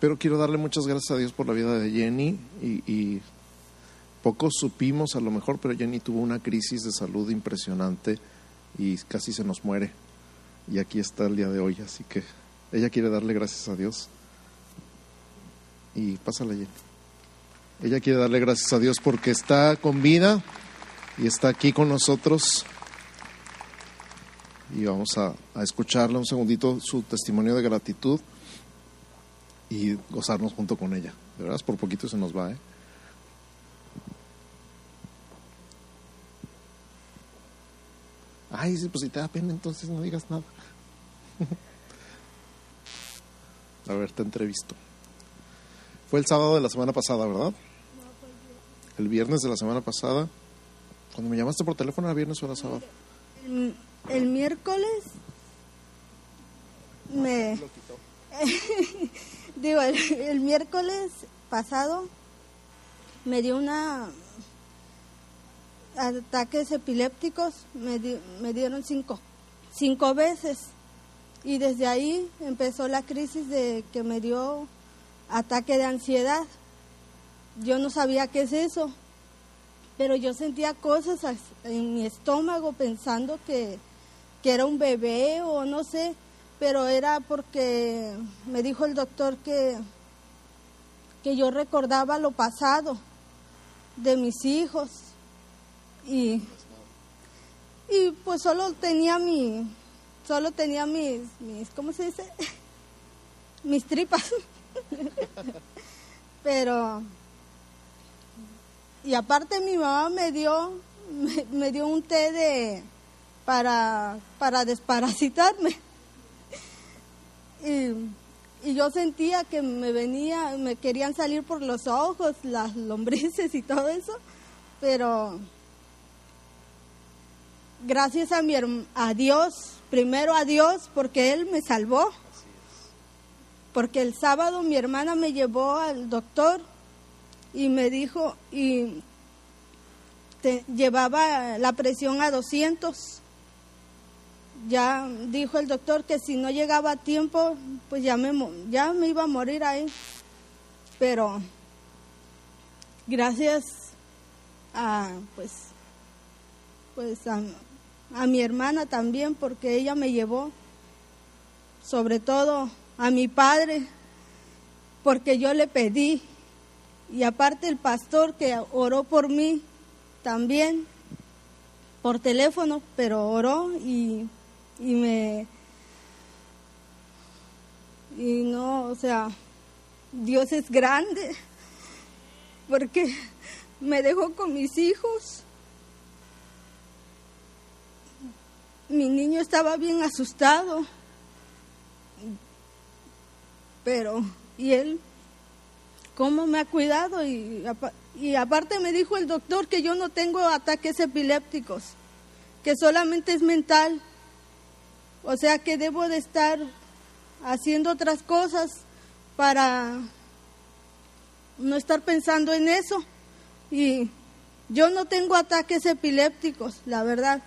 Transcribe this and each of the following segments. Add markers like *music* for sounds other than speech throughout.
Pero quiero darle muchas gracias a Dios por la vida de Jenny y, y poco supimos a lo mejor, pero Jenny tuvo una crisis de salud impresionante y casi se nos muere. Y aquí está el día de hoy, así que ella quiere darle gracias a Dios. Y pásala, Jenny. Ella quiere darle gracias a Dios porque está con vida y está aquí con nosotros. Y vamos a escucharle un segundito su testimonio de gratitud y gozarnos junto con ella. De verdad, por poquito se nos va, ¿eh? Ay, pues si te da pena, entonces no digas nada. *laughs* A ver, te entrevisto. Fue el sábado de la semana pasada, ¿verdad? El viernes de la semana pasada. Cuando me llamaste por teléfono, ¿era viernes o era sábado? El, el miércoles me... *laughs* Digo, el, miércoles pasado me dio una ataques epilépticos, me, di- me dieron cinco, cinco veces. Y desde ahí empezó la crisis de que me dio ataque de ansiedad. Yo no sabía qué es eso, pero yo sentía cosas as- en mi estómago pensando que, que era un bebé o no sé, pero era porque me dijo el doctor que, que yo recordaba lo pasado de mis hijos y, y pues solo tenía mi, solo tenía mis, mis, ¿cómo se dice? *laughs* mis tripas. *laughs* Pero, y aparte mi mamá me dio, me, me dio un té de, para, para desparasitarme. Y, y yo sentía que me venía, me querían salir por los ojos, las lombrices y todo eso, pero gracias a, mi, a Dios, primero a Dios, porque Él me salvó. Porque el sábado mi hermana me llevó al doctor y me dijo, y te- llevaba la presión a 200. Ya dijo el doctor que si no llegaba a tiempo, pues ya me, ya me iba a morir ahí. Pero gracias a, pues, pues a, a mi hermana también, porque ella me llevó, sobre todo a mi padre, porque yo le pedí, y aparte el pastor que oró por mí también, por teléfono, pero oró y, y me... Y no, o sea, Dios es grande, porque me dejó con mis hijos. Mi niño estaba bien asustado, pero, ¿y él cómo me ha cuidado? Y, y aparte me dijo el doctor que yo no tengo ataques epilépticos, que solamente es mental. O sea que debo de estar haciendo otras cosas para no estar pensando en eso. Y yo no tengo ataques epilépticos, la verdad.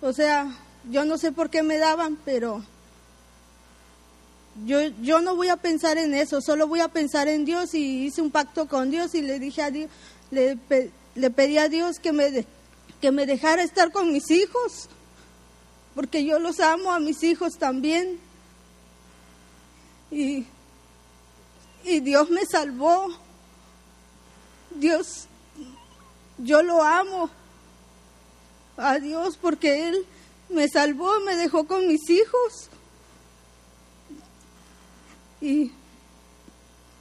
O sea, yo no sé por qué me daban, pero yo, yo no voy a pensar en eso, solo voy a pensar en Dios y hice un pacto con Dios y le dije a Dios, le, pe- le pedí a Dios que me, de- que me dejara estar con mis hijos, porque yo los amo a mis hijos también. Y, y Dios me salvó. Dios, yo lo amo a Dios porque Él me salvó, me dejó con mis hijos. Y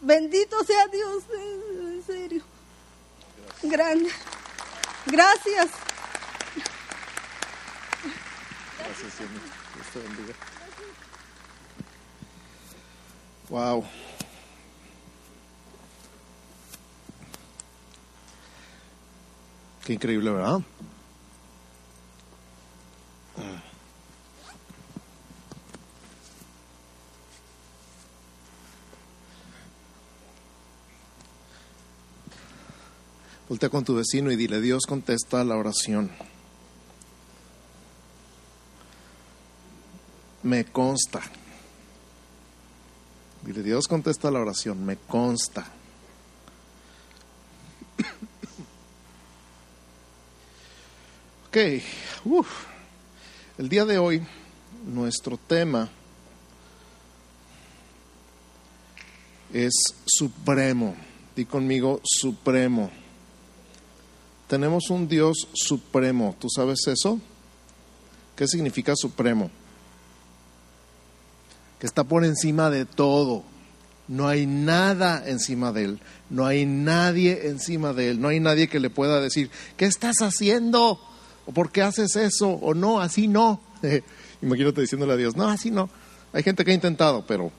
bendito sea Dios, en serio. Grande. Gracias. Wow. Qué increíble, ¿verdad? Voltea con tu vecino y dile, Dios contesta la oración. Me consta. Dios contesta la oración, me consta. *coughs* Ok, Uf. el día de hoy nuestro tema es supremo. Di conmigo, supremo. Tenemos un Dios supremo. ¿Tú sabes eso? ¿Qué significa supremo? Que está por encima de todo. No hay nada encima de él. No hay nadie encima de él. No hay nadie que le pueda decir, ¿qué estás haciendo? ¿O por qué haces eso? ¿O no? Así no. *laughs* Imagínate diciéndole a Dios, no, así no. Hay gente que ha intentado, pero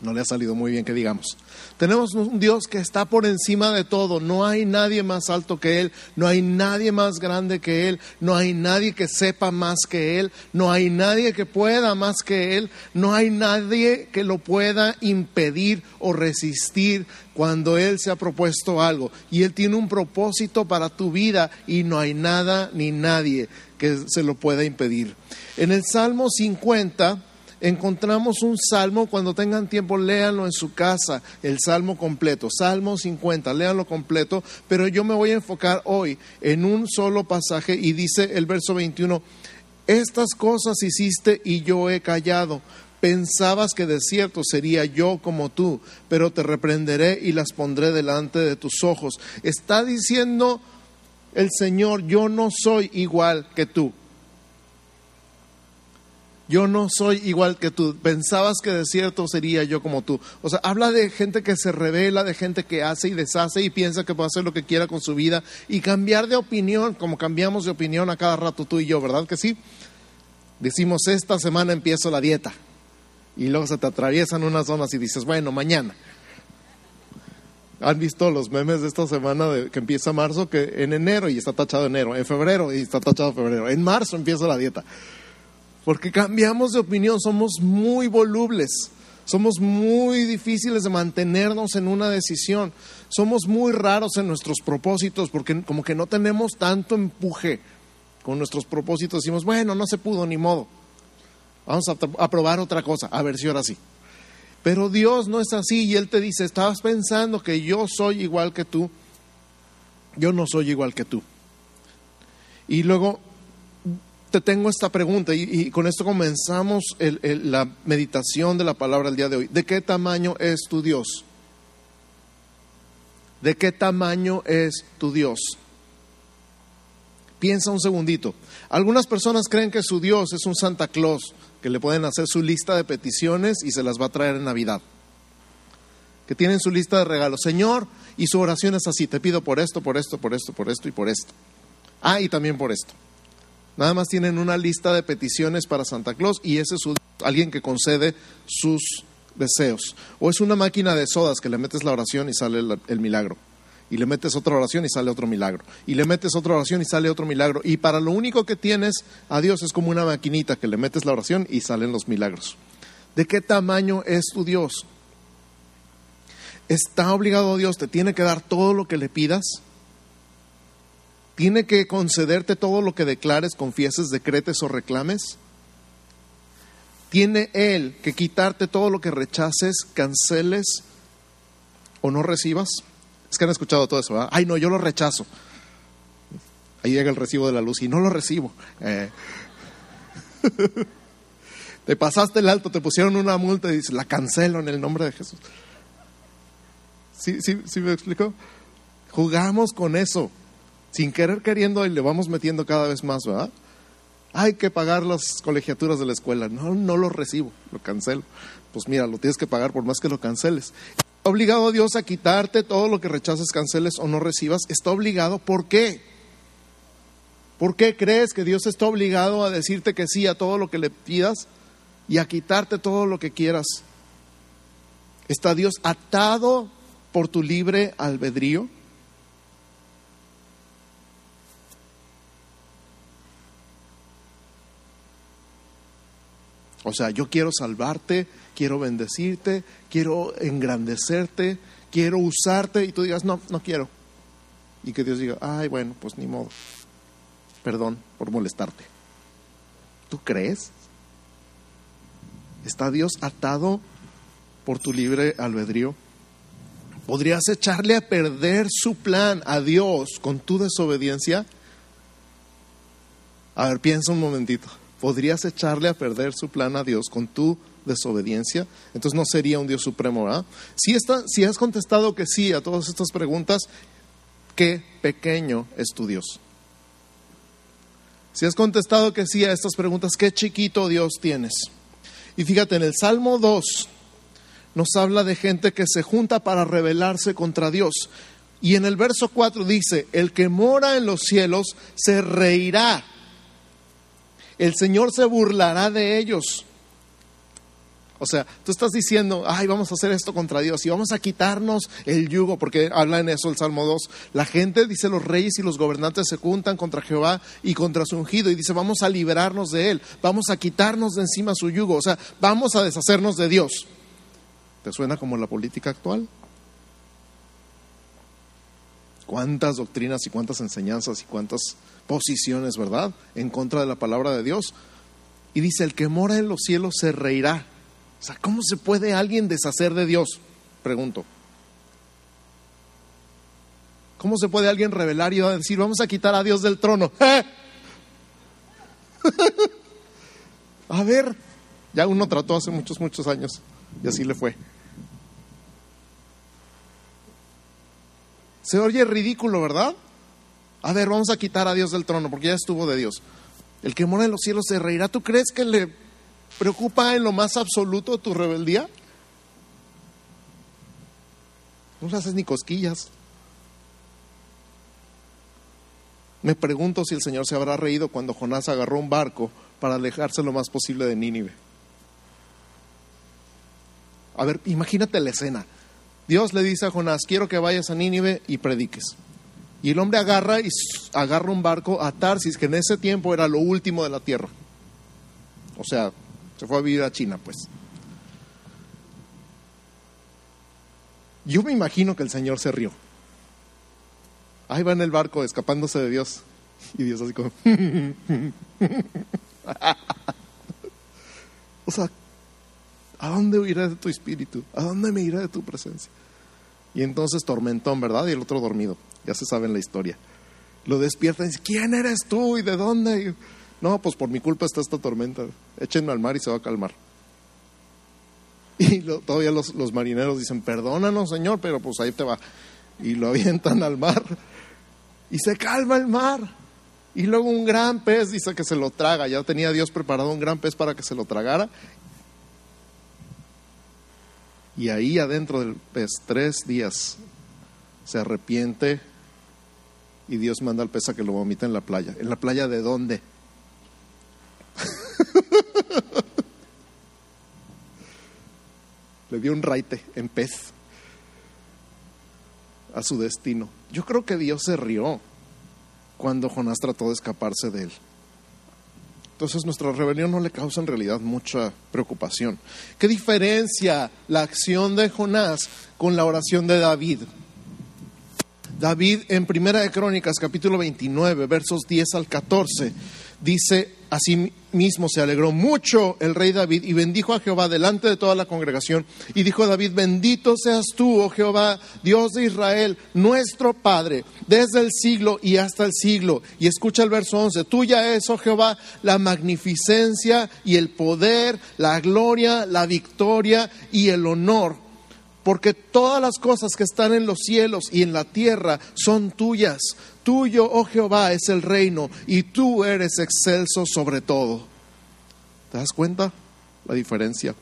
no le ha salido muy bien que digamos. Tenemos un Dios que está por encima de todo. No hay nadie más alto que Él. No hay nadie más grande que Él. No hay nadie que sepa más que Él. No hay nadie que pueda más que Él. No hay nadie que lo pueda impedir o resistir cuando Él se ha propuesto algo. Y Él tiene un propósito para tu vida y no hay nada ni nadie que se lo pueda impedir. En el Salmo 50 encontramos un salmo, cuando tengan tiempo, léanlo en su casa, el salmo completo, Salmo 50, léanlo completo, pero yo me voy a enfocar hoy en un solo pasaje y dice el verso 21, estas cosas hiciste y yo he callado. Pensabas que de cierto sería yo como tú, pero te reprenderé y las pondré delante de tus ojos. Está diciendo el Señor, yo no soy igual que tú. Yo no soy igual que tú. Pensabas que de cierto sería yo como tú. O sea, habla de gente que se revela, de gente que hace y deshace y piensa que puede hacer lo que quiera con su vida y cambiar de opinión, como cambiamos de opinión a cada rato tú y yo, ¿verdad que sí? Decimos, esta semana empiezo la dieta. Y luego se te atraviesan unas zonas y dices, bueno, mañana. ¿Han visto los memes de esta semana de, que empieza marzo? Que en enero y está tachado enero, en febrero y está tachado febrero, en marzo empiezo la dieta porque cambiamos de opinión, somos muy volubles, somos muy difíciles de mantenernos en una decisión, somos muy raros en nuestros propósitos porque como que no tenemos tanto empuje con nuestros propósitos, decimos, bueno, no se pudo, ni modo, vamos a, probar otra cosa, a ver si ahora sí. Pero Dios no es así y Él te dice, estabas pensando que yo soy igual que tú, yo no soy igual que tú. Y luego te tengo esta pregunta y, con esto comenzamos la meditación de la palabra el día de hoy. ¿De qué tamaño es tu Dios? ¿De qué tamaño es tu Dios? Piensa un segundito. Algunas personas creen que su Dios es un Santa Claus, que le pueden hacer su lista de peticiones y se las va a traer en Navidad. Que tienen su lista de regalos. Señor, y su oración es así, te pido por esto, por esto, por esto, por esto y por esto. Ah, y también por esto. Nada más tienen una lista de peticiones para Santa Claus y ese es alguien que concede sus deseos. O es una máquina de sodas que le metes la oración y sale el, milagro. Y le metes otra oración y sale otro milagro. Y le metes otra oración y sale otro milagro. Y para lo único que tienes a Dios es como una maquinita que le metes la oración y salen los milagros. ¿De qué tamaño es tu Dios? ¿Está obligado Dios? ¿Te tiene que dar todo lo que le pidas? ¿Tiene que concederte todo lo que declares, confieses, decretes o reclames? ¿Tiene Él que quitarte todo lo que rechaces, canceles o no recibas? Es que han escuchado todo eso, ¿verdad? Ay, no, yo lo rechazo. Ahí llega el recibo de la luz y no lo recibo. Eh. *laughs* te pasaste el alto, te pusieron una multa y dices, la cancelo en el nombre de Jesús. ¿Sí, sí, sí me explico? Jugamos con eso sin querer queriendo y le vamos metiendo cada vez más, ¿verdad? Hay que pagar las colegiaturas de la escuela. No, no lo recibo, lo cancelo. Pues mira, lo tienes que pagar por más que lo canceles. Está obligado Dios a quitarte todo lo que rechaces, canceles o no recibas. Está obligado, ¿por qué? ¿Por qué crees que Dios está obligado a decirte que sí a todo lo que le pidas y a quitarte todo lo que quieras? ¿Está Dios atado por tu libre albedrío? O sea, yo quiero salvarte, quiero bendecirte, quiero engrandecerte, quiero usarte y tú digas, no, no quiero. Y que Dios diga, ay, bueno, pues ni modo. Perdón por molestarte. ¿Tú crees? ¿Está Dios atado por tu libre albedrío? ¿Podrías echarle a perder su plan a Dios con tu desobediencia? A ver, piensa un momentito. ¿Podrías echarle a perder su plan a Dios con tu desobediencia? Entonces no sería un Dios supremo, ¿verdad? Si, está, si has contestado que sí a todas estas preguntas, qué pequeño es tu Dios. Si has contestado que sí a estas preguntas, qué chiquito Dios tienes. Y fíjate, en el Salmo 2 nos habla de gente que se junta para rebelarse contra Dios. Y en el verso 4 dice, el que mora en los cielos se reirá. El Señor se burlará de ellos. O sea, tú estás diciendo, ay, vamos a hacer esto contra Dios y vamos a quitarnos el yugo, porque habla en eso el Salmo 2. La gente, dice, los reyes y los gobernantes se juntan contra Jehová y contra su ungido y dice, vamos a liberarnos de él, vamos a quitarnos de encima su yugo, o sea, vamos a deshacernos de Dios. ¿Te suena como la política actual? Cuántas doctrinas y cuántas enseñanzas y cuántas posiciones, ¿verdad? En contra de la palabra de Dios. Y dice, el que mora en los cielos se reirá. O sea, ¿cómo se puede alguien deshacer de Dios? Pregunto. ¿Cómo se puede alguien revelar y decir, vamos a quitar a Dios del trono? *laughs* A ver, ya uno trató hace muchos, muchos años y así le fue. Se oye ridículo, ¿verdad? A ver, vamos a quitar a Dios del trono porque ya estuvo de Dios. El que mora en los cielos se reirá. ¿Tú crees que le preocupa en lo más absoluto tu rebeldía? No le haces ni cosquillas. Me pregunto si el Señor se habrá reído cuando Jonás agarró un barco para alejarse lo más posible de Nínive. A ver, imagínate la escena. Dios le dice a Jonás, quiero que vayas a Nínive y prediques. Y el hombre agarra y agarra un barco a Tarsis, que en ese tiempo era lo último de la tierra. O sea, se fue a vivir a China, pues. Yo me imagino que el Señor se rió. Ahí va en el barco escapándose de Dios. Y Dios así como... *laughs* o sea, ¿a dónde iré de tu espíritu? ¿A dónde me iré de tu presencia? Y entonces tormentón, ¿verdad? Y el otro dormido. Ya se sabe la historia. Lo despierta y dice, ¿quién eres tú y de dónde? no, pues por mi culpa está esta tormenta. Échenme al mar y se va a calmar. *laughs* Y todavía los, los marineros dicen, perdónanos, Señor, pero pues ahí te va. Y lo *laughs* avientan al mar. Y se calma el mar. Y luego un gran pez dice que se lo traga. Ya tenía Dios preparado un gran pez para que se lo tragara. Y ahí adentro del pez, tres días, se arrepiente y Dios manda al pez a que lo vomite en la playa. ¿En la playa de dónde? *laughs* Le dio un raite en pez a su destino. Yo creo que Dios se rió cuando Jonás trató de escaparse de él. Entonces nuestra rebelión no le causa en realidad mucha preocupación. ¿Qué diferencia la acción de Jonás con la oración de David? David en Primera de Crónicas capítulo 29 versos 10 al 14 dice así mismo se alegró mucho el rey David y bendijo a Jehová delante de toda la congregación. Y dijo David, bendito seas tú, oh Jehová, Dios de Israel, nuestro Padre, desde el siglo y hasta el siglo. Y escucha el verso 11, tuya es, oh Jehová, la magnificencia y el poder, la gloria, la victoria y el honor porque todas las cosas que están en los cielos y en la tierra son tuyas. Tuyo, oh Jehová, es el reino y tú eres excelso sobre todo. ¿Te das cuenta la diferencia?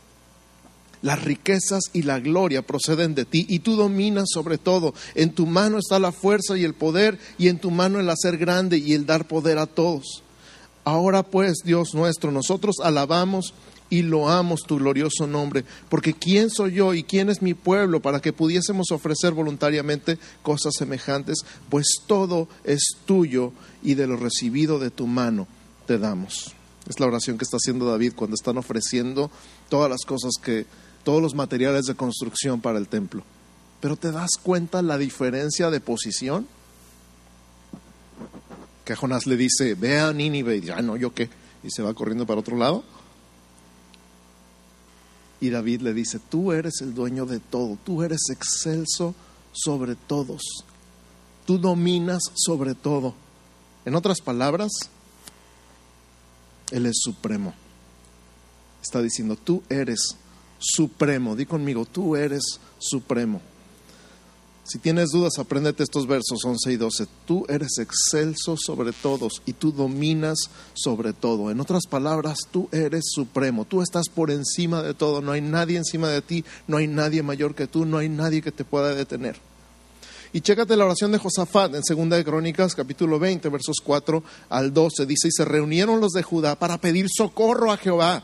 Las riquezas y la gloria proceden de ti y tú dominas sobre todo. En tu mano está la fuerza y el poder y en tu mano el hacer grande y el dar poder a todos. Ahora pues, Dios nuestro, nosotros alabamos y loamos tu glorioso nombre, porque ¿quién soy yo y quién es mi pueblo para que pudiésemos ofrecer voluntariamente cosas semejantes? Pues todo es tuyo y de lo recibido de tu mano te damos. Es la oración que está haciendo David cuando están ofreciendo todas las cosas que, todos los materiales de construcción para el templo. Pero ¿te das cuenta la diferencia de posición? Que Jonás le dice, ve a Nínive, y ya no, yo qué, y se va corriendo para otro lado. Y David le dice, tú eres el dueño de todo, tú eres excelso sobre todos, tú dominas sobre todo. En otras palabras, Él es supremo. Está diciendo, tú eres supremo. Di conmigo, tú eres supremo. Si tienes dudas, apréndete estos versos 11 y 12. Tú eres excelso sobre todos y tú dominas sobre todo. En otras palabras, tú eres supremo. Tú estás por encima de todo. No hay nadie encima de ti. No hay nadie mayor que tú. No hay nadie que te pueda detener. Y chécate la oración de Josafat en 2 de Crónicas, capítulo 20, versos 4 al 12. Dice, y se reunieron los de Judá para pedir socorro a Jehová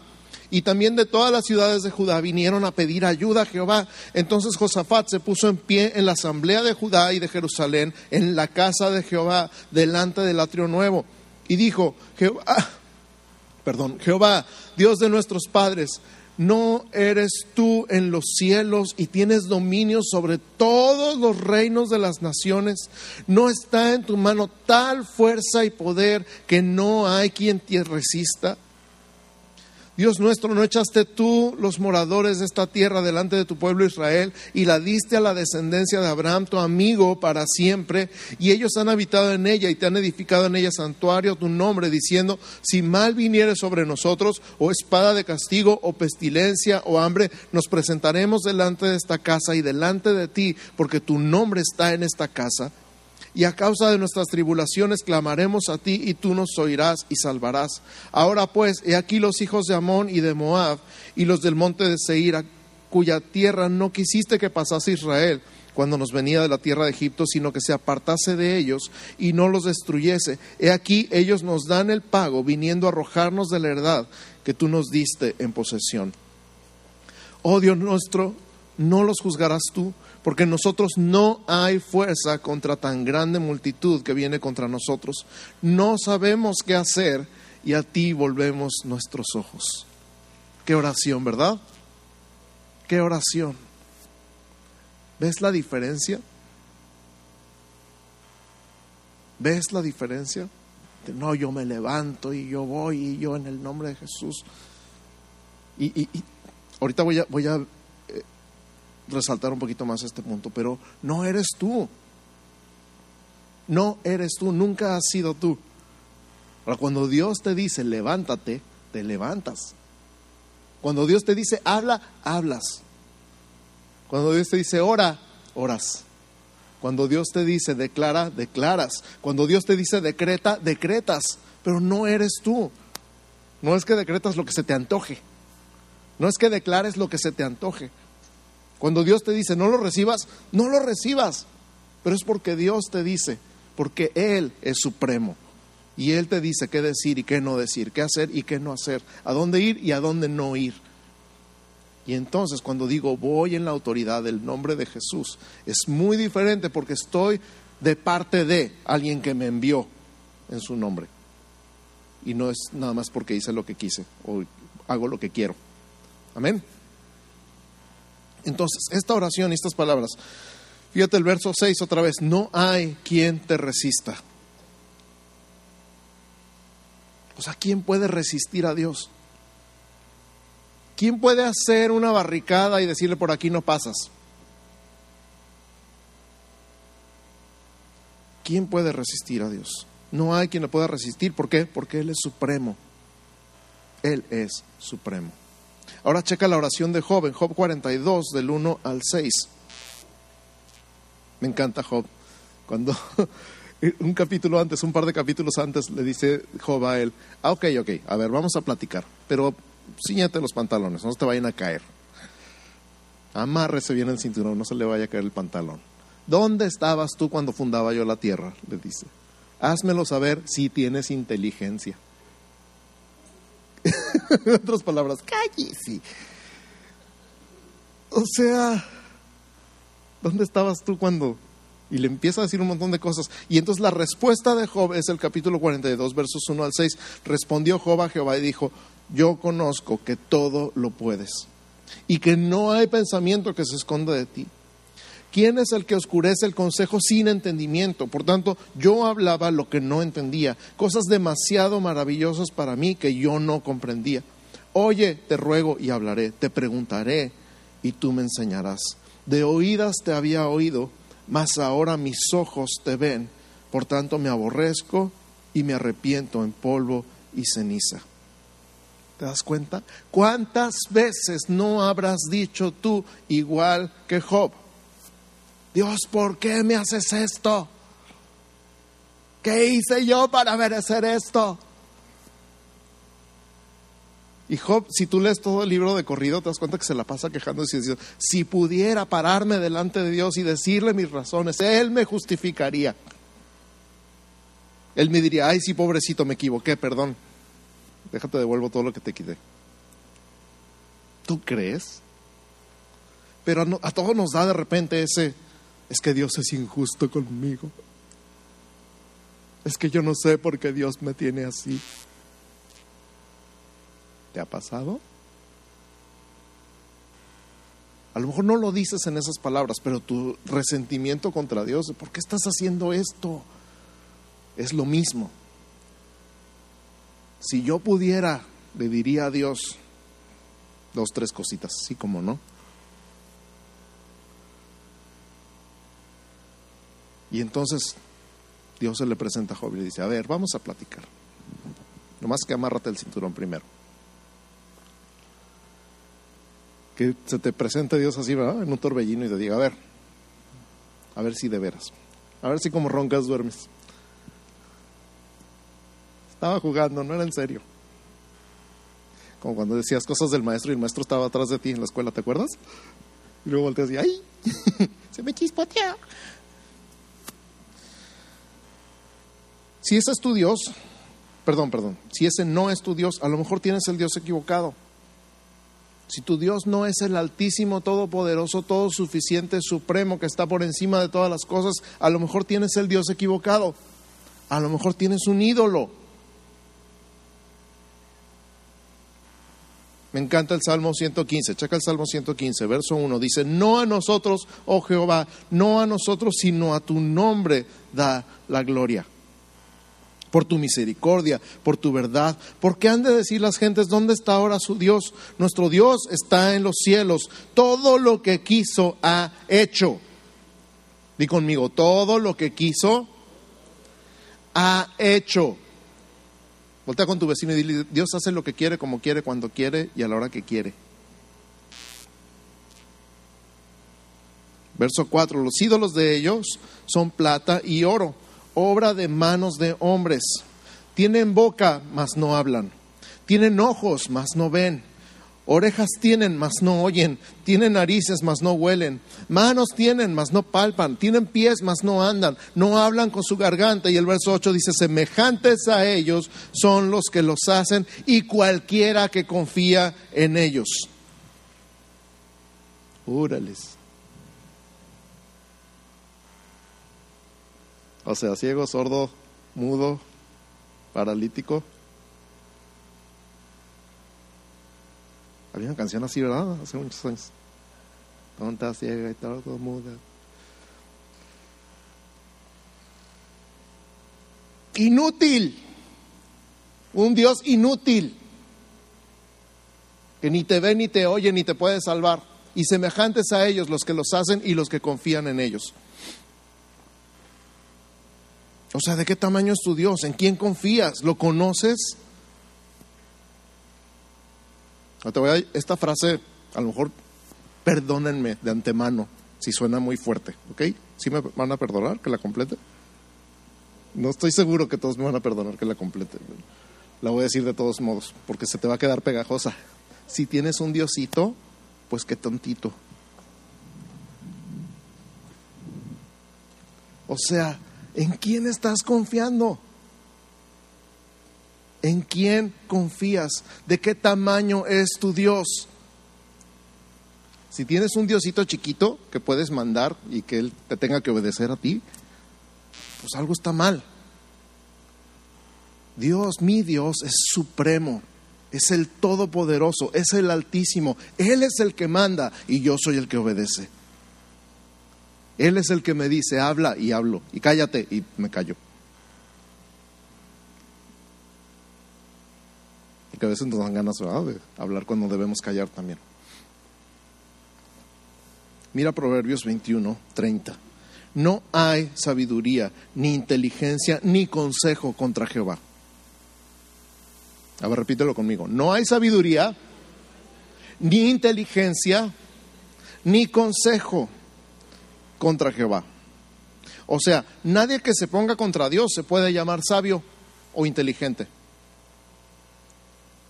y también de todas las ciudades de Judá vinieron a pedir ayuda a Jehová. Entonces Josafat se puso en pie en la asamblea de Judá y de Jerusalén, en la casa de Jehová, delante del atrio nuevo, y dijo, Jehová, *laughs* perdón, Jehová, Dios de nuestros padres, no eres tú en los cielos y tienes dominio sobre todos los reinos de las naciones. No está en tu mano tal fuerza y poder que no hay quien te resista. Dios nuestro, ¿no echaste tú los moradores de esta tierra delante de tu pueblo Israel y la diste a la descendencia de Abraham, tu amigo, para siempre? Y ellos han habitado en ella y te han edificado en ella santuario tu nombre, diciendo, si mal viniere sobre nosotros, o espada de castigo, o pestilencia, o hambre, nos presentaremos delante de esta casa y delante de ti, porque tu nombre está en esta casa y a causa de nuestras tribulaciones clamaremos a ti y tú nos oirás y salvarás. Ahora pues, he aquí los hijos de Amón y de Moab y los del monte de Seir, cuya tierra no quisiste que pasase Israel cuando nos venía de la tierra de Egipto, sino que se apartase de ellos y no los destruyese. He aquí ellos nos dan el pago, viniendo a arrojarnos de la verdad que tú nos diste en posesión. Oh Dios nuestro, no los juzgarás tú porque nosotros no hay fuerza contra tan grande multitud que viene contra nosotros. No sabemos qué hacer y a ti volvemos nuestros ojos. Qué oración, ¿verdad? Qué oración. ¿Ves la diferencia? ¿Ves la diferencia? no, yo me levanto y yo voy y yo en el nombre de Jesús. Y, ahorita voy a, voy a resaltar un poquito más este punto, pero no eres tú. No eres tú, nunca has sido tú. Ahora, cuando Dios te dice levántate, te levantas. Cuando Dios te dice habla, hablas. Cuando Dios te dice ora, oras. Cuando Dios te dice declara, declaras. Cuando Dios te dice decreta, decretas. Pero no eres tú. No es que decretas lo que se te antoje. No es que declares lo que se te antoje. Cuando Dios te dice no lo recibas, no lo recibas. Pero es porque Dios te dice, porque Él es supremo. Y Él te dice qué decir y qué no decir, qué hacer y qué no hacer, a dónde ir y a dónde no ir. Y entonces cuando digo voy en la autoridad del nombre de Jesús, es muy diferente porque estoy de parte de alguien que me envió en su nombre. Y no es nada más porque hice lo que quise o hago lo que quiero. Amén. Entonces, esta oración y estas palabras, fíjate el verso 6 otra vez, no hay quien te resista. O sea, ¿quién puede resistir a Dios? ¿Quién puede hacer una barricada y decirle por aquí no pasas? ¿Quién puede resistir a Dios? No hay quien le pueda resistir. ¿Por qué? Porque Él es supremo. Él es supremo. Ahora checa la oración de Job en Job 42, del 1 al 6. Me encanta Job. Cuando *laughs* un capítulo antes, un par de capítulos antes, le dice Job a él, ah, ok, ok, a ver, vamos a platicar, pero ciñate los pantalones, no se te vayan a caer. Amárrese bien el cinturón, no se le vaya a caer el pantalón. ¿Dónde estabas tú cuando fundaba yo la tierra? Le dice. Házmelo saber si tienes inteligencia. *laughs* en otras palabras, cállese. O sea, ¿dónde estabas tú cuando? Y le empieza a decir un montón de cosas. Y entonces la respuesta de Job es el capítulo 42, versos 1 al 6. Respondió Job a Jehová y dijo, yo conozco que todo lo puedes y que no hay pensamiento que se esconda de ti. ¿Quién es el que oscurece el consejo sin entendimiento? Por tanto, yo hablaba lo que no entendía, cosas demasiado maravillosas para mí que yo no comprendía. Oye, te ruego y hablaré, te preguntaré y tú me enseñarás. De oídas te había oído, mas ahora mis ojos te ven. Por tanto me aborrezco y me arrepiento en polvo y ceniza. ¿Te das cuenta? ¿Cuántas veces no habrás dicho tú igual que Job? Dios, ¿por qué me haces esto? ¿Qué hice yo para merecer esto? Y Job, si tú lees todo el libro de corrido, te das cuenta que se la pasa quejando y si pudiera pararme delante de Dios y decirle mis razones, Él me justificaría. Él me diría, ay, sí, pobrecito, me equivoqué, perdón. Déjate, devuelvo todo lo que te quité. ¿Tú crees? Pero a todos nos da de repente ese, es que Dios es injusto conmigo. Es que yo no sé por qué Dios me tiene así. ¿Te ha pasado? A lo mejor no lo dices en esas palabras, pero tu resentimiento contra Dios, ¿por qué estás haciendo esto? Es lo mismo. Si yo pudiera, le diría a Dios dos, tres cositas, así como no. Y entonces Dios se le presenta a Job y le dice, a ver, vamos a platicar. Nomás que amárrate el cinturón primero. que se te presente Dios así, ¿verdad? En un torbellino y te diga, a ver, a ver si de veras, a ver si como roncas duermes. Estaba jugando, no era en serio. Como cuando decías cosas del maestro y el maestro estaba atrás de ti en la escuela, ¿te acuerdas? Y luego volteas y ¡ay! *laughs* se me chispotea. Si ese es tu Dios, perdón, perdón, si ese no es tu Dios, a lo mejor tienes el Dios equivocado. Si tu Dios no es el altísimo, todopoderoso, todo suficiente, supremo, que está por encima de todas las cosas, a lo mejor tienes el Dios equivocado. A lo mejor tienes un ídolo. Me encanta el Salmo 115. Checa el Salmo 115, verso 1. Dice, no a nosotros, oh Jehová, no a nosotros, sino a tu nombre da la gloria por tu misericordia, por tu verdad. Porque han de decir las gentes, ¿dónde está ahora su Dios? Nuestro Dios está en los cielos. Todo lo que quiso ha hecho. Di conmigo, todo lo que quiso ha hecho. Voltea con tu vecino y dile, Dios hace lo que quiere, como quiere, cuando quiere y a la hora que quiere. Verso 4, los ídolos de ellos son plata y oro obra de manos de hombres. Tienen boca, mas no hablan. Tienen ojos, mas no ven. Orejas tienen, mas no oyen. Tienen narices, mas no huelen. Manos tienen, mas no palpan. Tienen pies, mas no andan. No hablan con su garganta. Y el verso 8 dice, semejantes a ellos son los que los hacen y cualquiera que confía en ellos. Úrales. O sea, ciego, sordo, mudo, paralítico. Había una canción así, ¿verdad? Hace muchos años. Tonta, ciega y todo, muda. Inútil. Un Dios inútil. Que ni te ve, ni te oye, ni te puede salvar. Y semejantes a ellos los que los hacen y los que confían en ellos. O sea, ¿de qué tamaño es tu Dios? ¿En quién confías? ¿Lo conoces? Esta frase, a lo mejor, perdónenme de antemano si suena muy fuerte, ¿ok? ¿Sí me van a perdonar que la complete? No estoy seguro que todos me van a perdonar que la complete. La voy a decir de todos modos, porque se te va a quedar pegajosa. Si tienes un diosito, pues qué tontito. O sea, ¿En quién estás confiando? ¿En quién confías? ¿De qué tamaño es tu Dios? Si tienes un diosito chiquito que puedes mandar y que él te tenga que obedecer a ti, pues algo está mal. Dios, mi Dios, es supremo, es el todopoderoso, es el altísimo. Él es el que manda y yo soy el que obedece. Él es el que me dice, habla y hablo, y cállate y me callo. Porque veces nos dan ganas de hablar cuando debemos callar también. Mira Proverbios 21, 30. No hay sabiduría, ni inteligencia, ni consejo contra Jehová. A ver, repítelo conmigo. No hay sabiduría, ni inteligencia, ni consejo contra Jehová. O sea, nadie que se ponga contra Dios se puede llamar sabio o inteligente.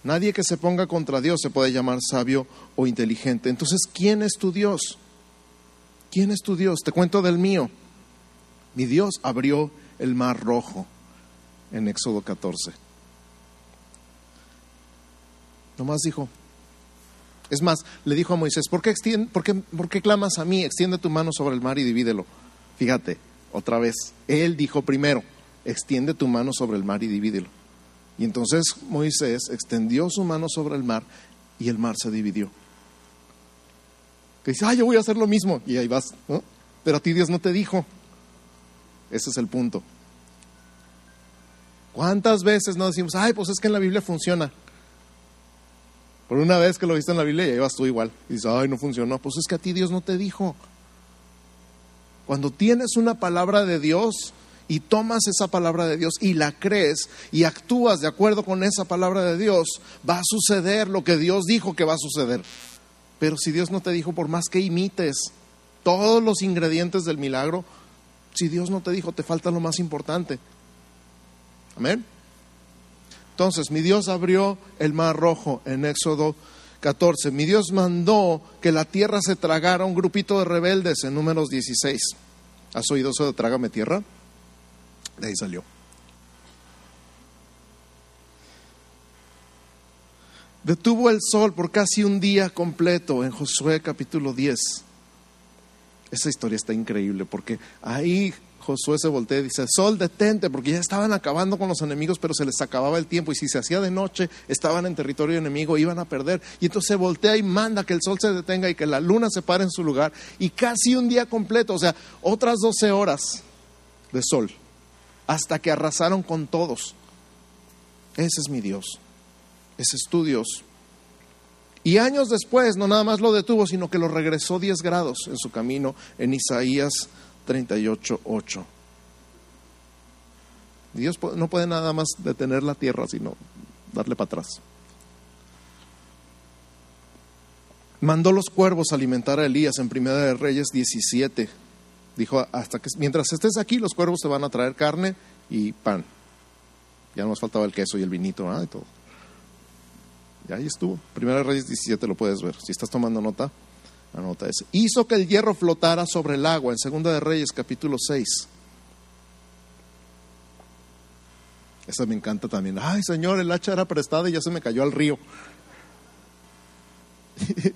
Nadie que se ponga contra Dios se puede llamar sabio o inteligente. Entonces, ¿quién es tu Dios? ¿Quién es tu Dios? Te cuento del mío. Mi Dios abrió el mar rojo en Éxodo 14. Nomás dijo. Es más, le dijo a Moisés, ¿por qué, por, qué, ¿por qué clamas a mí? Extiende tu mano sobre el mar y divídelo. Fíjate, otra vez, él dijo primero, extiende tu mano sobre el mar y divídelo. Y entonces Moisés extendió su mano sobre el mar y el mar se dividió. Que dice, ah, yo voy a hacer lo mismo. Y ahí vas, ¿no? Pero a ti Dios no te dijo. Ese es el punto. ¿Cuántas veces no decimos, ay, pues es que en la Biblia funciona? Por una vez que lo viste en la Biblia, ya ibas tú igual. Y dices, ay, no funcionó. Pues es que a ti Dios no te dijo. Cuando tienes una palabra de Dios y tomas esa palabra de Dios y la crees y actúas de acuerdo con esa palabra de Dios, va a suceder lo que Dios dijo que va a suceder. Pero si Dios no te dijo, por más que imites todos los ingredientes del milagro, si Dios no te dijo, te falta lo más importante. Amén. Entonces, mi Dios abrió el mar rojo en Éxodo 14. Mi Dios mandó que la tierra se tragara un grupito de rebeldes en números 16. ¿Has oído eso de trágame tierra? De ahí salió. Detuvo el sol por casi un día completo en Josué capítulo 10. Esa historia está increíble porque ahí Josué se voltea y dice, Sol, detente, porque ya estaban acabando con los enemigos, pero se les acababa el tiempo y si se hacía de noche, estaban en territorio enemigo, iban a perder. Y entonces se voltea y manda que el sol se detenga y que la luna se pare en su lugar y casi un día completo, o sea, otras 12 horas de sol, hasta que arrasaron con todos. Ese es mi Dios, ese es tu Dios. Y años después, no nada más lo detuvo, sino que lo regresó 10 grados en su camino en Isaías 38.8. Dios no puede nada más detener la tierra, sino darle para atrás. Mandó los cuervos alimentar a Elías en Primera de Reyes 17. Dijo, hasta que mientras estés aquí, los cuervos te van a traer carne y pan. Ya nos faltaba el queso y el vinito y todo. Y ahí estuvo. Primera de Reyes 17 lo puedes ver. Si estás tomando nota, Anota ese. Hizo que el hierro flotara sobre el agua en Segunda de Reyes capítulo 6. Esa me encanta también. Ay, Señor, el hacha era prestada y ya se me cayó al río. *laughs*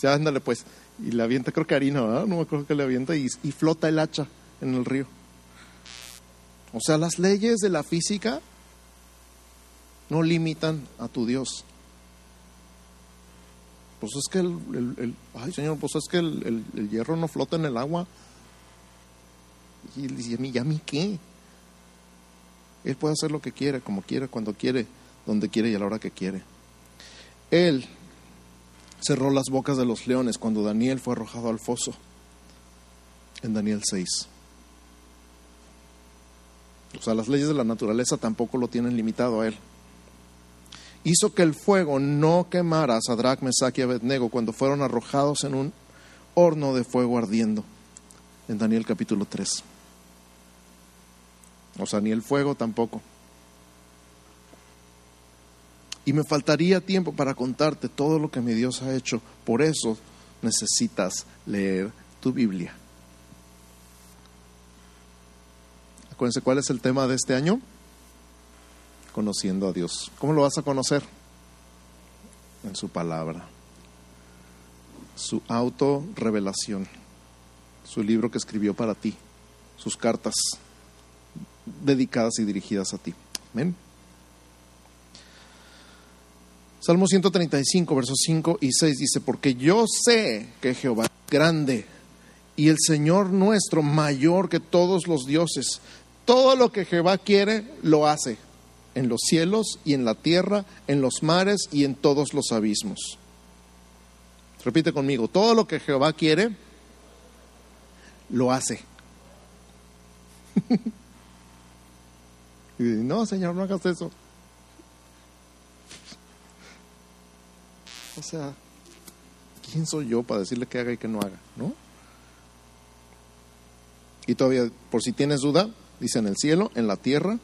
ya ándale pues. Y le avienta, creo que harina, ¿verdad? No me acuerdo que le avienta y flota el hacha en el río. O sea, las leyes de la física no limitan a tu Dios. Pues es que el, ay Señor, pues es que el, hierro no flota en el agua. Y él dice, ¿y a mí qué? Él puede hacer lo que quiere, como quiere, cuando quiere, donde quiere y a la hora que quiere. Él cerró las bocas de los leones cuando Daniel fue arrojado al foso, en Daniel 6. O sea, las leyes de la naturaleza tampoco lo tienen limitado a él hizo que el fuego no quemara a Sadrach, Mesach y Abednego cuando fueron arrojados en un horno de fuego ardiendo, en Daniel capítulo 3. O sea, ni el fuego tampoco. Y me faltaría tiempo para contarte todo lo que mi Dios ha hecho. Por eso necesitas leer tu Biblia. Acuérdense cuál es el tema de este año conociendo a Dios. ¿Cómo lo vas a conocer? En su palabra, su autorrevelación, su libro que escribió para ti, sus cartas dedicadas y dirigidas a ti. Amén. Salmo 135, versos 5 y 6 dice, porque yo sé que Jehová es grande y el Señor nuestro mayor que todos los dioses. Todo lo que Jehová quiere, lo hace en los cielos y en la tierra, en los mares y en todos los abismos. Repite conmigo, todo lo que Jehová quiere, lo hace. *laughs* y dice, no, Señor, no hagas eso. O sea, ¿quién soy yo para decirle que haga y que no haga? ¿No? Y todavía, por si tienes duda, dice en el cielo, en la tierra,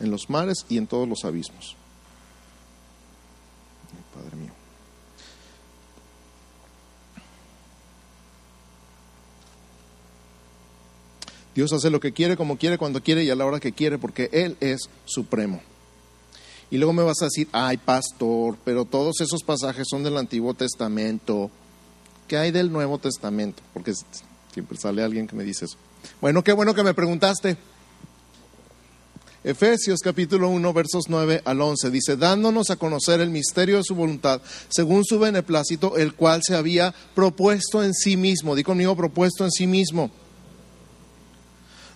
en los mares y en todos los abismos. Padre mío. Dios hace lo que quiere, como quiere, cuando quiere y a la hora que quiere, porque Él es supremo. Y luego me vas a decir, ay pastor, pero todos esos pasajes son del Antiguo Testamento. ¿Qué hay del Nuevo Testamento? Porque siempre sale alguien que me dice eso. Bueno, qué bueno que me preguntaste. Efesios capítulo 1 versos 9 al 11 dice, dándonos a conocer el misterio de su voluntad, según su beneplácito, el cual se había propuesto en sí mismo, di conmigo propuesto en sí mismo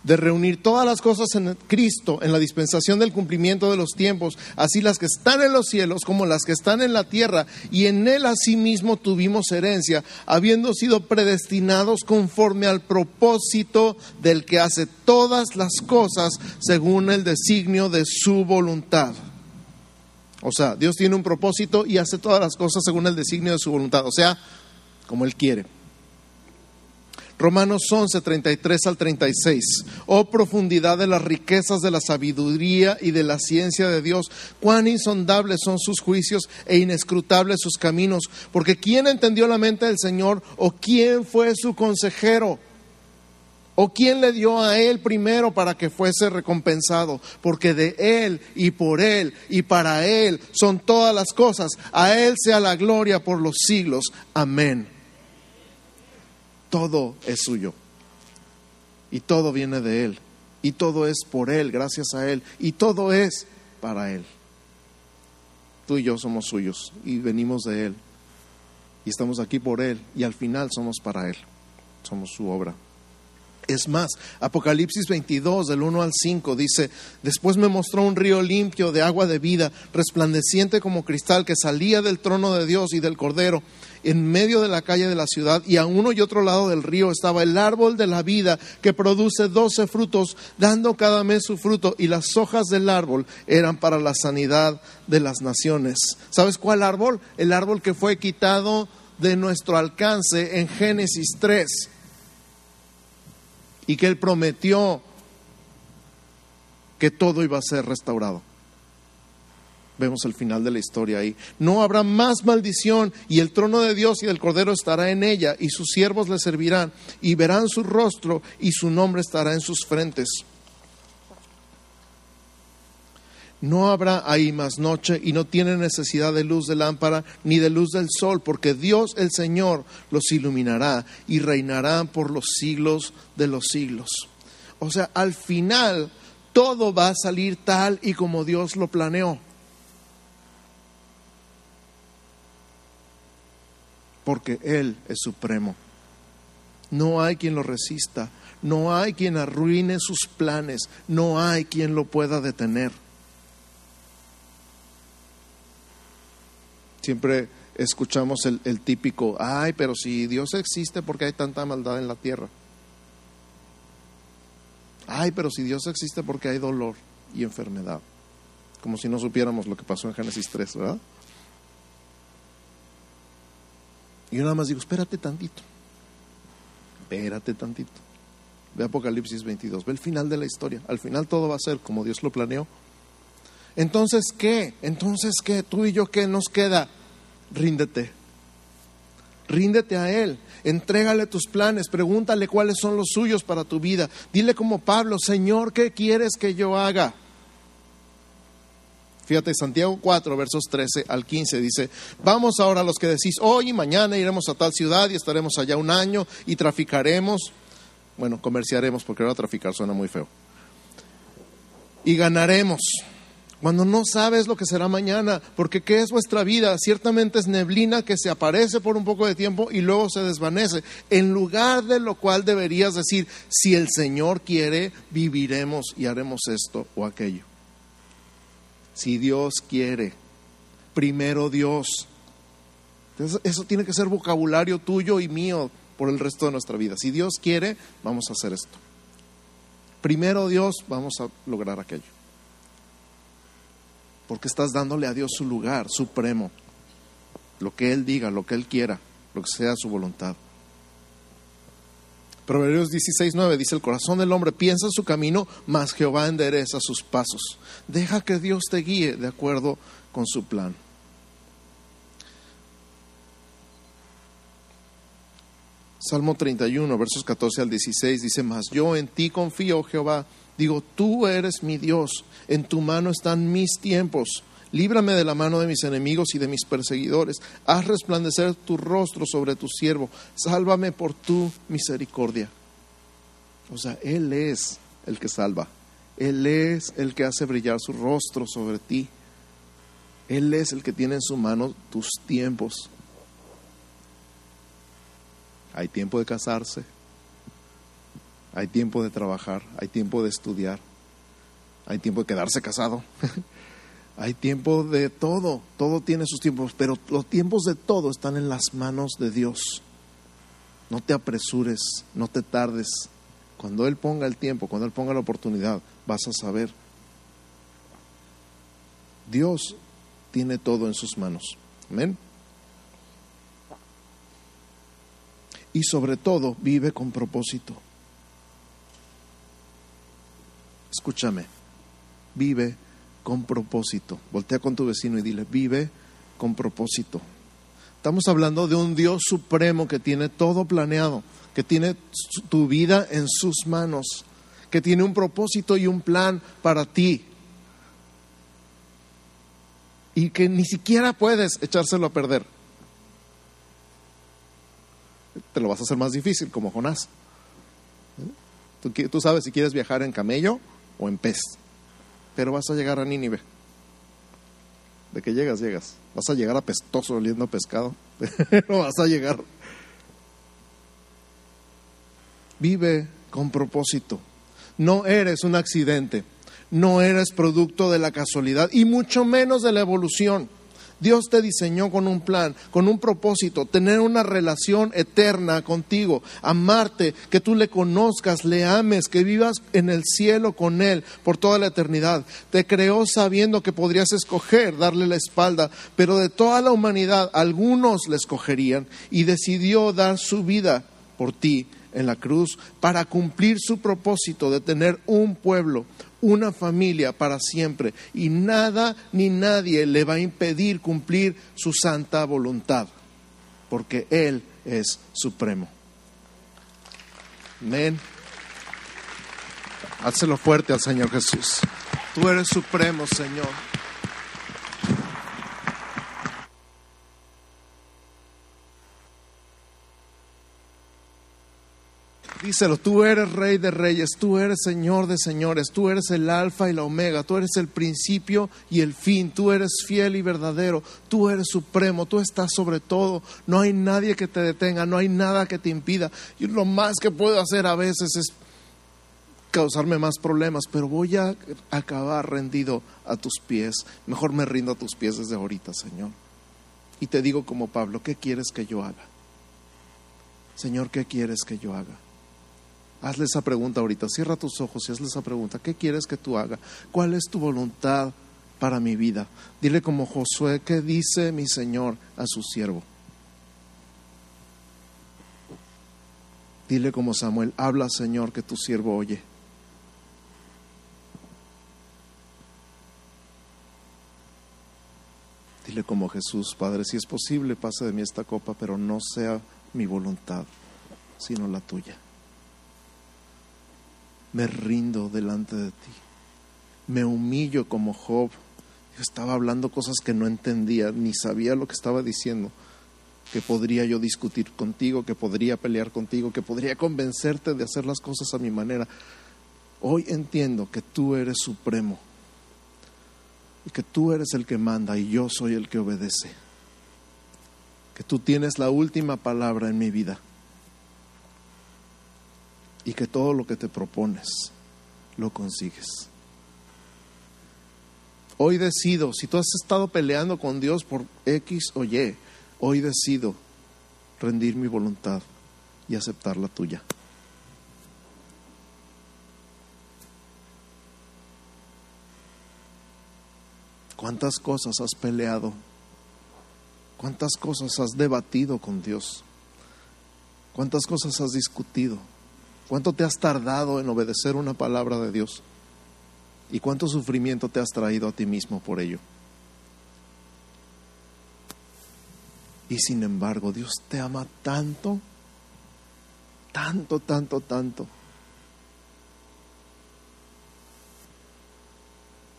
de reunir todas las cosas en Cristo, en la dispensación del cumplimiento de los tiempos, así las que están en los cielos como las que están en la tierra, y en Él asimismo tuvimos herencia, habiendo sido predestinados conforme al propósito del que hace todas las cosas según el designio de su voluntad. O sea, Dios tiene un propósito y hace todas las cosas según el designio de su voluntad, o sea, como Él quiere. Romanos 11, 33 al 36. Oh profundidad de las riquezas de la sabiduría y de la ciencia de Dios, cuán insondables son sus juicios e inescrutables sus caminos, porque ¿quién entendió la mente del Señor o quién fue su consejero? ¿O quién le dio a él primero para que fuese recompensado? Porque de él y por él y para él son todas las cosas. A él sea la gloria por los siglos. Amén todo es suyo. Y todo viene de Él. Y todo es por Él, gracias a Él. Y todo es para Él. Tú y yo somos suyos y venimos de Él. Y estamos aquí por Él. Y al final somos para Él. Somos su obra. Es más, Apocalipsis 22, del 1 al 5, dice, después me mostró un río limpio de agua de vida, resplandeciente como cristal, que salía del trono de Dios y del Cordero en medio de la calle de la ciudad y a uno y otro lado del río estaba el árbol de la vida que produce doce frutos, dando cada mes su fruto y las hojas del árbol eran para la sanidad de las naciones. ¿Sabes cuál árbol? El árbol que fue quitado de nuestro alcance en Génesis 3 y que él prometió que todo iba a ser restaurado. Vemos el final de la historia ahí. No habrá más maldición y el trono de Dios y del Cordero estará en ella y sus siervos le servirán y verán su rostro y su nombre estará en sus frentes. No habrá ahí más noche y no tiene necesidad de luz de lámpara ni de luz del sol, porque Dios el Señor los iluminará y reinarán por los siglos de los siglos. O sea, al final todo va a salir tal y como Dios lo planeó. porque Él es supremo. No hay quien lo resista, no hay quien arruine sus planes, no hay quien lo pueda detener. Siempre escuchamos el, típico, ay, pero si Dios existe, ¿por qué hay tanta maldad en la tierra? Ay, pero si Dios existe, ¿por qué hay dolor y enfermedad? Como si no supiéramos lo que pasó en Génesis 3, ¿verdad? Y yo nada más digo, espérate tantito, espérate tantito. Ve Apocalipsis 22, ve el final de la historia. Al final todo va a ser como Dios lo planeó. Entonces, ¿qué? Entonces, ¿qué? Tú y yo, ¿qué nos queda? Ríndete. Ríndete a Él, entrégale tus planes, pregúntale cuáles son los suyos para tu vida. Dile como Pablo, Señor, ¿qué quieres que yo haga? Fíjate, Santiago 4, versos 13 al 15 dice, vamos ahora a los que decís, hoy y mañana iremos a tal ciudad y estaremos allá un año y traficaremos, bueno, comerciaremos porque ahora traficar suena muy feo, y ganaremos. Cuando no sabes lo que será mañana, porque ¿qué es vuestra vida? Ciertamente es neblina que se aparece por un poco de tiempo y luego se desvanece, en lugar de lo cual deberías decir, si el Señor quiere, viviremos y haremos esto o aquello. Si Dios quiere, primero Dios. eso tiene que ser vocabulario tuyo y mío por el resto de nuestra vida. Si Dios quiere, vamos a hacer esto. Primero Dios, vamos a lograr aquello. Porque estás dándole a Dios su lugar supremo. Lo que Él diga, lo que Él quiera, lo que sea su voluntad. Proverbios 16:9 dice, el corazón del hombre piensa en su camino, mas Jehová endereza sus pasos. Deja que Dios te guíe de acuerdo con su plan. Salmo 31, versos 14 al 16 dice, mas yo en ti confío, Jehová. Digo, tú eres mi Dios, en tu mano están mis tiempos. Líbrame de la mano de mis enemigos y de mis perseguidores. Haz resplandecer tu rostro sobre tu siervo. Sálvame por tu misericordia. O sea, Él es el que salva. Él es el que hace brillar su rostro sobre ti. Él es el que tiene en su mano tus tiempos. Hay tiempo de casarse, hay tiempo de trabajar, hay tiempo de estudiar, hay tiempo de quedarse casado, *laughs* hay tiempo de todo, todo tiene sus tiempos, pero los tiempos de todo están en las manos de Dios. No te apresures, no te tardes. Cuando Él ponga el tiempo, cuando Él ponga la oportunidad, vas a saber. Dios tiene todo en sus manos. Amén. y sobre todo vive con propósito. Escúchame, vive con propósito. Voltea con tu vecino y dile, vive con propósito. Estamos hablando de un Dios supremo que tiene todo planeado, que tiene tu vida en sus manos, que tiene un propósito y un plan para ti. Y que ni siquiera puedes echárselo a perder te lo vas a hacer más difícil, como Jonás. Tú, tú, sabes si quieres viajar en camello o en pez, pero vas a llegar a Nínive. ¿De qué llegas? Llegas. Vas a llegar apestoso oliendo pescado, *laughs* pero vas a llegar. Vive con propósito. No eres un accidente, no eres producto de la casualidad y mucho menos de la evolución. Dios te diseñó con un plan, con un propósito, tener una relación eterna contigo, amarte, que tú le conozcas, le ames, que vivas en el cielo con Él por toda la eternidad. Te creó sabiendo que podrías escoger darle la espalda, pero de toda la humanidad algunos le escogerían y decidió dar su vida por ti en la cruz para cumplir su propósito de tener un pueblo, una familia para siempre y nada ni nadie le va a impedir cumplir su santa voluntad, porque Él es supremo. Amén. Hácelo fuerte al Señor Jesús. Tú eres supremo, Señor. Díselo, tú eres rey de reyes, tú eres señor de señores, tú eres el alfa y la omega, tú eres el principio y el fin, tú eres fiel y verdadero, tú eres supremo, tú estás sobre todo, no hay nadie que te detenga, no hay nada que te impida. Y lo más que puedo hacer a veces es causarme más problemas, pero voy a acabar rendido a tus pies. Mejor me rindo a tus pies desde ahorita, Señor. Y te digo como Pablo, ¿qué quieres que yo haga? Señor, ¿qué quieres que yo haga? Hazle esa pregunta ahorita. Cierra tus ojos y hazle esa pregunta. ¿Qué quieres que tú haga? ¿Cuál es tu voluntad para mi vida? Dile como Josué, ¿qué dice mi Señor a su siervo? Dile como Samuel, habla Señor que tu siervo oye. Dile como Jesús, Padre, si es posible, pase de mí esta copa, pero no sea mi voluntad, sino la tuya me rindo delante de ti. Me humillo como Job. Yo estaba hablando cosas que no entendía, ni sabía lo que estaba diciendo, que podría yo discutir contigo, que podría pelear contigo, que podría convencerte de hacer las cosas a mi manera. Hoy entiendo que tú eres supremo. y que tú eres el que manda y yo soy el que obedece. Que tú tienes la última palabra en mi vida y que todo lo que te propones lo consigues. Hoy decido, si tú has estado peleando con Dios por X o Y, hoy decido rendir mi voluntad y aceptar la tuya. ¿Cuántas cosas has peleado? ¿Cuántas cosas has debatido con Dios? ¿Cuántas cosas has discutido? ¿Cuánto te has tardado en obedecer una palabra de Dios? ¿Y cuánto sufrimiento te has traído a ti mismo por ello? Y sin embargo, Dios te ama tanto, tanto, tanto, tanto,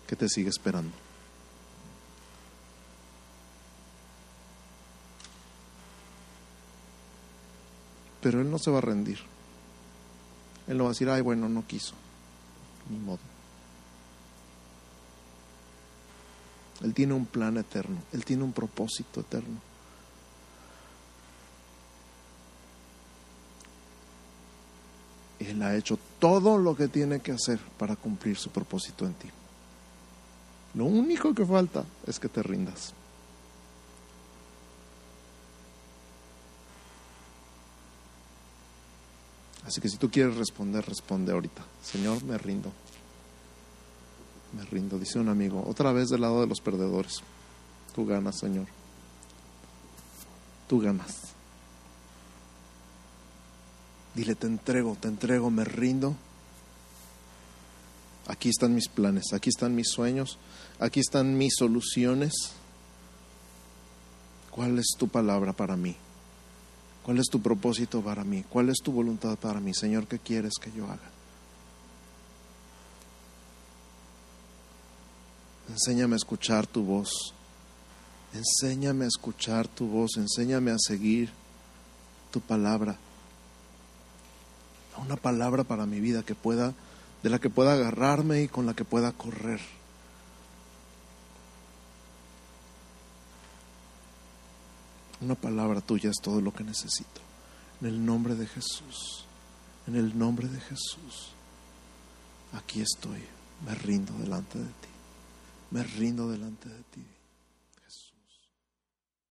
que te sigue esperando. Pero Él no se va a rendir. Él no va a decir, ay, bueno, no quiso. Ni modo. Él tiene un plan eterno, Él tiene un propósito eterno. Él ha hecho todo lo que tiene que hacer para cumplir su propósito en ti. Lo único que falta es que te rindas. Así que si tú quieres responder, responde ahorita. Señor, me rindo. Me rindo, dice un amigo. Otra vez del lado de los perdedores. Tú ganas, Señor. Tú ganas. Dile, te entrego, te entrego, me rindo. Aquí están mis planes, aquí están mis sueños, aquí están mis soluciones. ¿Cuál es tu palabra para mí? ¿Cuál es tu propósito para mí? ¿Cuál es tu voluntad para mí? Señor, ¿qué quieres que yo haga? Enséñame a escuchar tu voz. Enséñame a escuchar tu voz. Enséñame a seguir tu palabra. Una palabra para mi vida que pueda, de la que pueda agarrarme y con la que pueda correr. Una palabra tuya es todo lo que necesito. En el nombre de Jesús, en el nombre de Jesús, aquí estoy, me rindo delante de ti, me rindo delante de ti.